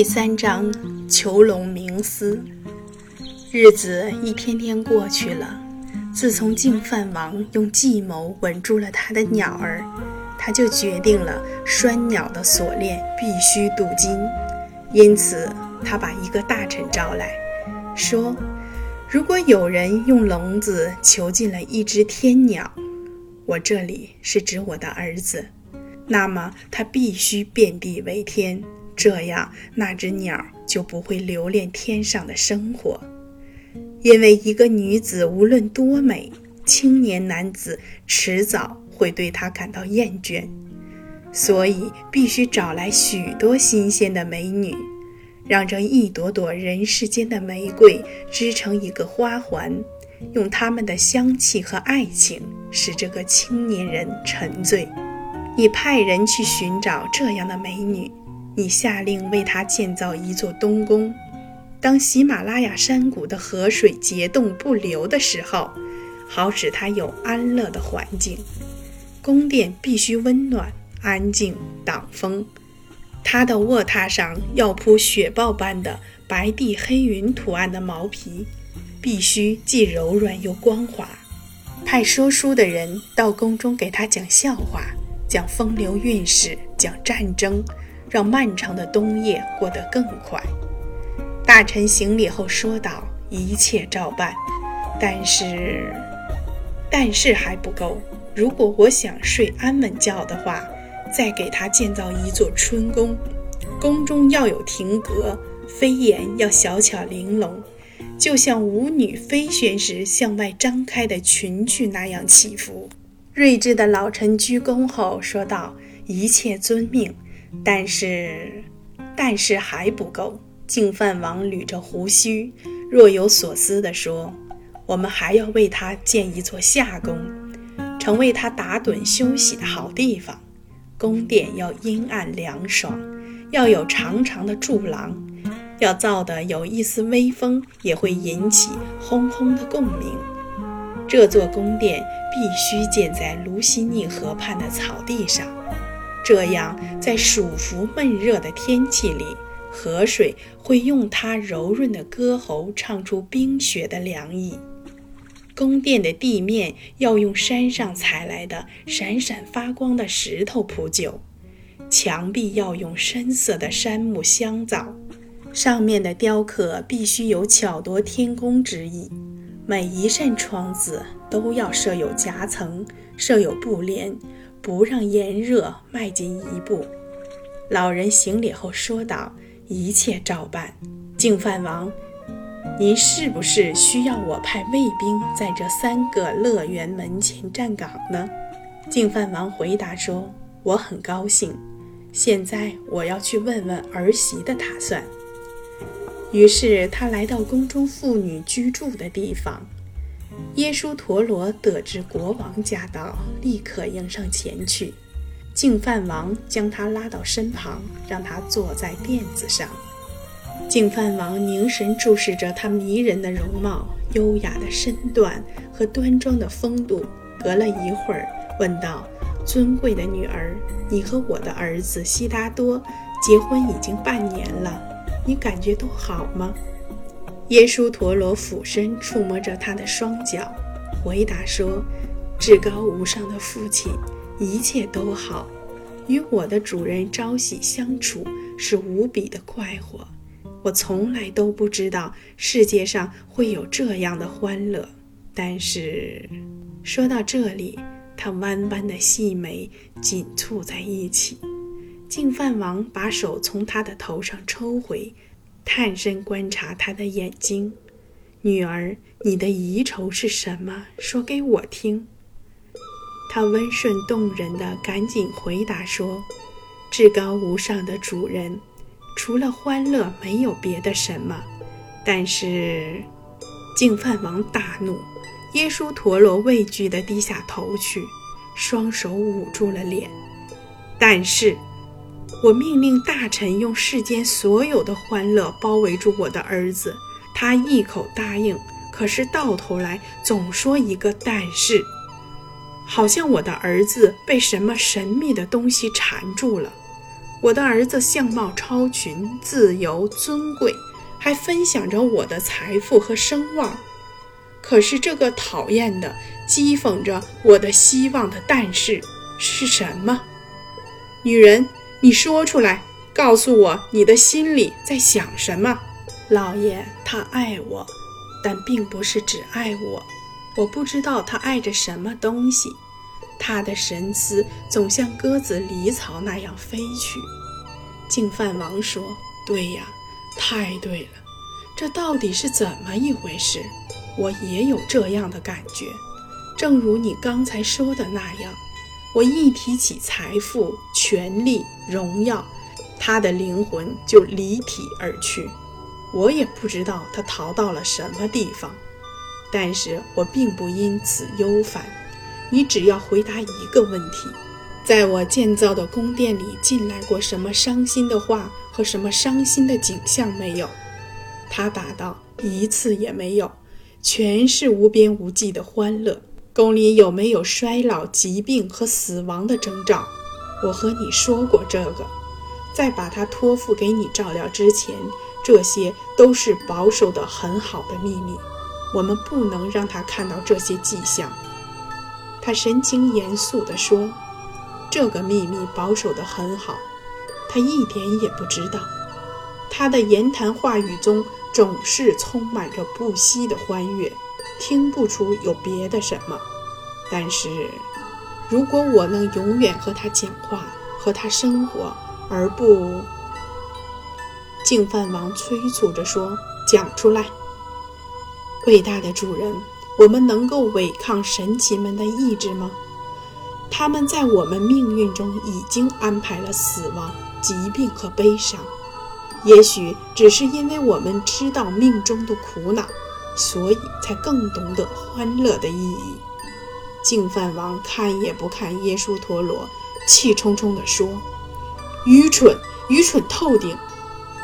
第三章囚笼冥思。日子一天天过去了。自从净饭王用计谋稳住了他的鸟儿，他就决定了拴鸟的锁链必须镀金。因此，他把一个大臣招来说：“如果有人用笼子囚禁了一只天鸟，我这里是指我的儿子，那么他必须遍地为天。”这样，那只鸟就不会留恋天上的生活，因为一个女子无论多美，青年男子迟早会对她感到厌倦，所以必须找来许多新鲜的美女，让这一朵朵人世间的玫瑰织成一个花环，用它们的香气和爱情使这个青年人沉醉。你派人去寻找这样的美女。你下令为他建造一座东宫。当喜马拉雅山谷的河水结冻不流的时候，好使他有安乐的环境。宫殿必须温暖、安静、挡风。他的卧榻上要铺雪豹般的白地黑云图案的毛皮，必须既柔软又光滑。派说书的人到宫中给他讲笑话，讲风流韵事，讲战争。让漫长的冬夜过得更快。大臣行礼后说道：“一切照办，但是，但是还不够。如果我想睡安稳觉的话，再给他建造一座春宫。宫中要有亭阁，飞檐要小巧玲珑，就像舞女飞旋时向外张开的裙裾那样起伏。”睿智的老臣鞠躬后说道：“一切遵命。”但是，但是还不够。净饭王捋着胡须，若有所思地说：“我们还要为他建一座夏宫，成为他打盹休息的好地方。宫殿要阴暗凉爽，要有长长的柱廊，要造得有一丝微风也会引起轰轰的共鸣。这座宫殿必须建在卢西尼河畔的草地上。”这样，在暑伏闷热的天气里，河水会用它柔润的歌喉唱出冰雪的凉意。宫殿的地面要用山上采来的闪闪发光的石头铺就，墙壁要用深色的杉木香皂，上面的雕刻必须有巧夺天工之意。每一扇窗子都要设有夹层，设有布帘。不让炎热迈进一步。老人行礼后说道：“一切照办。”净饭王，您是不是需要我派卫兵在这三个乐园门前站岗呢？净饭王回答说：“我很高兴。现在我要去问问儿媳的打算。”于是他来到宫中妇女居住的地方。耶稣陀罗得知国王驾到，立刻迎上前去。净饭王将他拉到身旁，让他坐在垫子上。净饭王凝神注视着他迷人的容貌、优雅的身段和端庄的风度。隔了一会儿，问道：“尊贵的女儿，你和我的儿子悉达多结婚已经半年了，你感觉都好吗？”耶稣陀罗俯身触摸着他的双脚，回答说：“至高无上的父亲，一切都好。与我的主人朝夕相处是无比的快活。我从来都不知道世界上会有这样的欢乐。但是，说到这里，他弯弯的细眉紧蹙在一起。净饭王把手从他的头上抽回。”探身观察他的眼睛，女儿，你的遗愁是什么？说给我听。他温顺动人的赶紧回答说：“至高无上的主人，除了欢乐，没有别的什么。但是，净饭王大怒，耶稣陀罗畏惧地低下头去，双手捂住了脸。但是。”我命令大臣用世间所有的欢乐包围住我的儿子，他一口答应，可是到头来总说一个但是，好像我的儿子被什么神秘的东西缠住了。我的儿子相貌超群，自由尊贵，还分享着我的财富和声望。可是这个讨厌的、讥讽着我的希望的但是是什么？女人，你说出来，告诉我你的心里在想什么。老爷，他爱我，但并不是只爱我。我不知道他爱着什么东西。他的神思总像鸽子离巢那样飞去。净饭王说：“对呀，太对了。这到底是怎么一回事？我也有这样的感觉。正如你刚才说的那样，我一提起财富、权力、荣耀，他的灵魂就离体而去。”我也不知道他逃到了什么地方，但是我并不因此忧烦。你只要回答一个问题：在我建造的宫殿里进来过什么伤心的话和什么伤心的景象没有？他答道：一次也没有，全是无边无际的欢乐。宫里有没有衰老、疾病和死亡的征兆？我和你说过这个。在把它托付给你照料之前。这些都是保守的很好的秘密，我们不能让他看到这些迹象。他神情严肃地说：“这个秘密保守得很好，他一点也不知道。他的言谈话语中总是充满着不息的欢悦，听不出有别的什么。但是，如果我能永远和他讲话，和他生活，而不……”净饭王催促着说：“讲出来，伟大的主人，我们能够违抗神奇们的意志吗？他们在我们命运中已经安排了死亡、疾病和悲伤。也许只是因为我们知道命中的苦恼，所以才更懂得欢乐的意义。”净饭王看也不看耶稣陀罗，气冲冲地说：“愚蠢，愚蠢透顶！”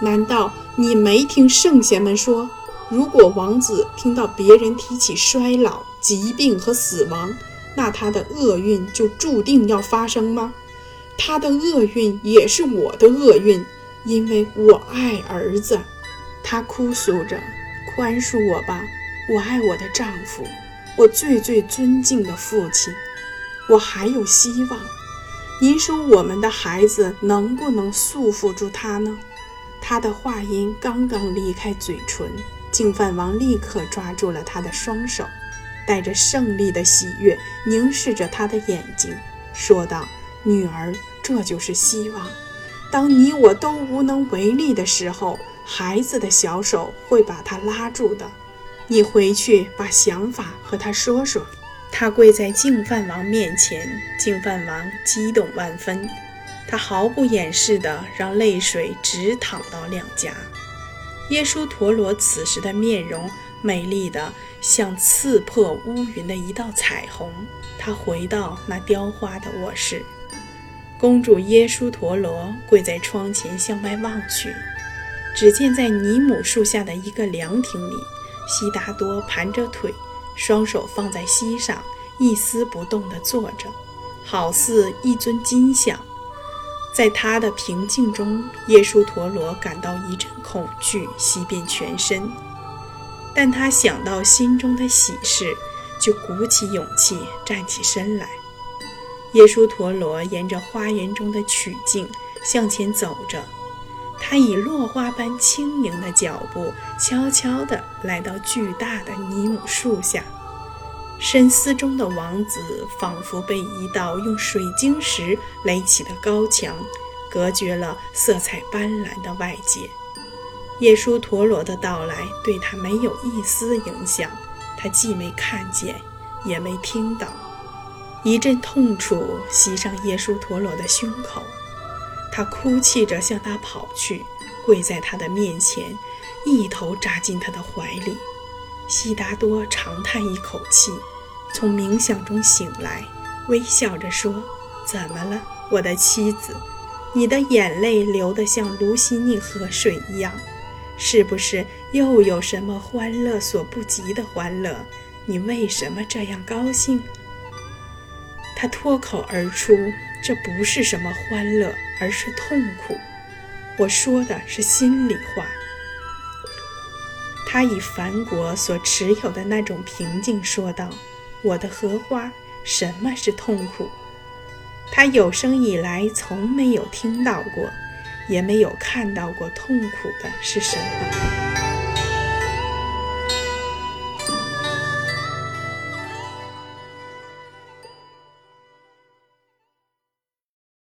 难道你没听圣贤们说，如果王子听到别人提起衰老、疾病和死亡，那他的厄运就注定要发生吗？他的厄运也是我的厄运，因为我爱儿子。他哭诉着：“宽恕我吧，我爱我的丈夫，我最最尊敬的父亲。我还有希望。您说我们的孩子能不能束缚住他呢？”他的话音刚刚离开嘴唇，净饭王立刻抓住了他的双手，带着胜利的喜悦凝视着他的眼睛，说道：“女儿，这就是希望。当你我都无能为力的时候，孩子的小手会把他拉住的。你回去把想法和他说说。”他跪在净饭王面前，净饭王激动万分。他毫不掩饰地让泪水直淌到两颊。耶稣陀罗此时的面容美丽的像刺破乌云的一道彩虹。他回到那雕花的卧室，公主耶稣陀罗跪在窗前向外望去，只见在尼姆树下的一个凉亭里，悉达多盘着腿，双手放在膝上，一丝不动地坐着，好似一尊金像。在他的平静中，耶稣陀罗感到一阵恐惧袭遍全身，但他想到心中的喜事，就鼓起勇气站起身来。耶稣陀罗沿着花园中的曲径向前走着，他以落花般轻盈的脚步，悄悄地来到巨大的尼姆树下。深思中的王子仿佛被一道用水晶石垒起的高墙隔绝了色彩斑斓的外界。耶稣陀罗的到来对他没有一丝影响，他既没看见，也没听到。一阵痛楚袭上耶稣陀罗的胸口，他哭泣着向他跑去，跪在他的面前，一头扎进他的怀里。悉达多长叹一口气，从冥想中醒来，微笑着说：“怎么了，我的妻子？你的眼泪流得像卢西尼河水一样，是不是又有什么欢乐所不及的欢乐？你为什么这样高兴？”他脱口而出：“这不是什么欢乐，而是痛苦。”我说的是心里话。他以凡国所持有的那种平静说道：“我的荷花，什么是痛苦？他有生以来从没有听到过，也没有看到过痛苦的是什么。”